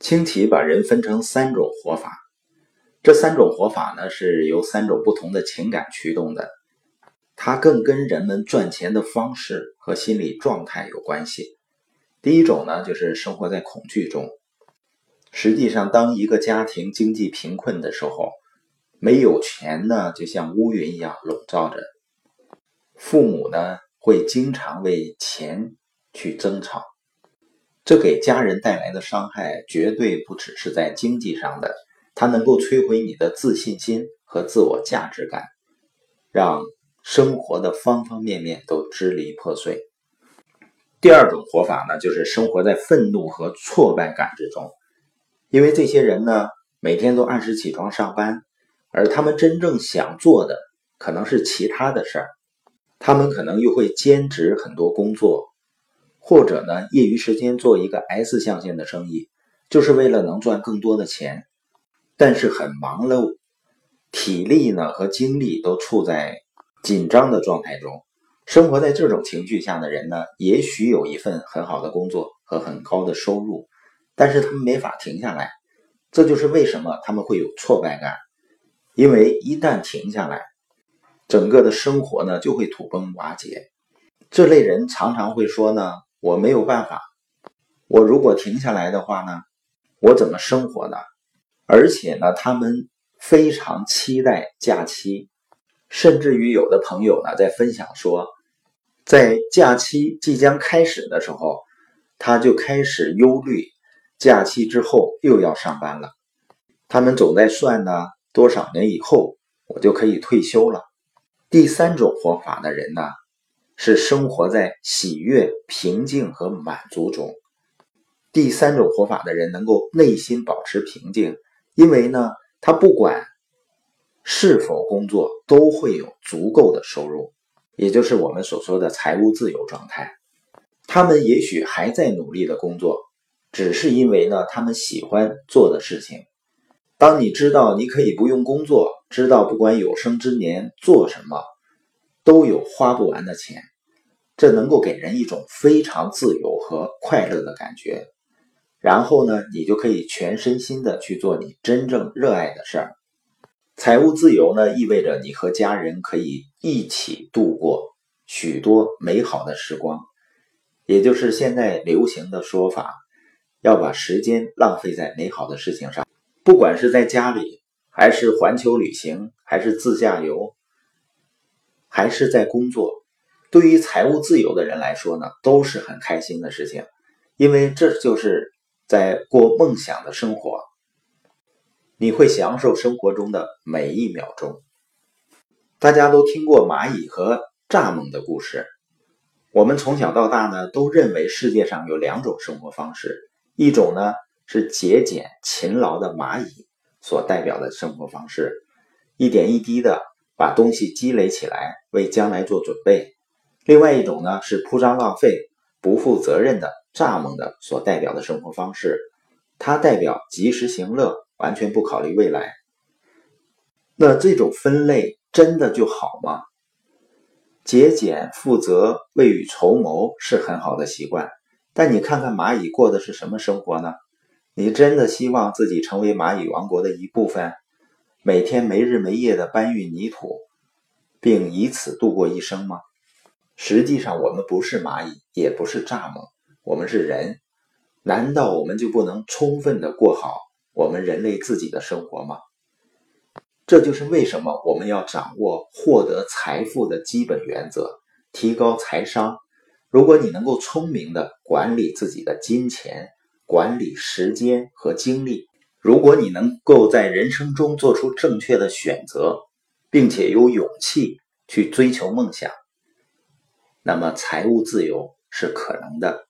清奇把人分成三种活法，这三种活法呢是由三种不同的情感驱动的，它更跟人们赚钱的方式和心理状态有关系。第一种呢就是生活在恐惧中，实际上当一个家庭经济贫困的时候，没有钱呢就像乌云一样笼罩着，父母呢会经常为钱去争吵。这给家人带来的伤害绝对不只是在经济上的，它能够摧毁你的自信心和自我价值感，让生活的方方面面都支离破碎。第二种活法呢，就是生活在愤怒和挫败感之中，因为这些人呢，每天都按时起床上班，而他们真正想做的可能是其他的事儿，他们可能又会兼职很多工作。或者呢，业余时间做一个 S 象限的生意，就是为了能赚更多的钱，但是很忙碌，体力呢和精力都处在紧张的状态中。生活在这种情绪下的人呢，也许有一份很好的工作和很高的收入，但是他们没法停下来。这就是为什么他们会有挫败感，因为一旦停下来，整个的生活呢就会土崩瓦解。这类人常常会说呢。我没有办法，我如果停下来的话呢，我怎么生活呢？而且呢，他们非常期待假期，甚至于有的朋友呢在分享说，在假期即将开始的时候，他就开始忧虑，假期之后又要上班了。他们总在算呢，多少年以后我就可以退休了。第三种活法的人呢？是生活在喜悦、平静和满足中。第三种活法的人能够内心保持平静，因为呢，他不管是否工作，都会有足够的收入，也就是我们所说的财务自由状态。他们也许还在努力的工作，只是因为呢，他们喜欢做的事情。当你知道你可以不用工作，知道不管有生之年做什么，都有花不完的钱。这能够给人一种非常自由和快乐的感觉，然后呢，你就可以全身心的去做你真正热爱的事儿。财务自由呢，意味着你和家人可以一起度过许多美好的时光，也就是现在流行的说法，要把时间浪费在美好的事情上，不管是在家里，还是环球旅行，还是自驾游，还是在工作。对于财务自由的人来说呢，都是很开心的事情，因为这就是在过梦想的生活。你会享受生活中的每一秒钟。大家都听过蚂蚁和蚱蜢的故事。我们从小到大呢，都认为世界上有两种生活方式，一种呢是节俭勤劳的蚂蚁所代表的生活方式，一点一滴的把东西积累起来，为将来做准备。另外一种呢是铺张浪费、不负责任的蚱蜢的所代表的生活方式，它代表及时行乐，完全不考虑未来。那这种分类真的就好吗？节俭、负责、未雨绸缪是很好的习惯，但你看看蚂蚁过的是什么生活呢？你真的希望自己成为蚂蚁王国的一部分，每天没日没夜的搬运泥土，并以此度过一生吗？实际上，我们不是蚂蚁，也不是蚱蜢，我们是人。难道我们就不能充分的过好我们人类自己的生活吗？这就是为什么我们要掌握获得财富的基本原则，提高财商。如果你能够聪明的管理自己的金钱，管理时间和精力，如果你能够在人生中做出正确的选择，并且有勇气去追求梦想。那么，财务自由是可能的。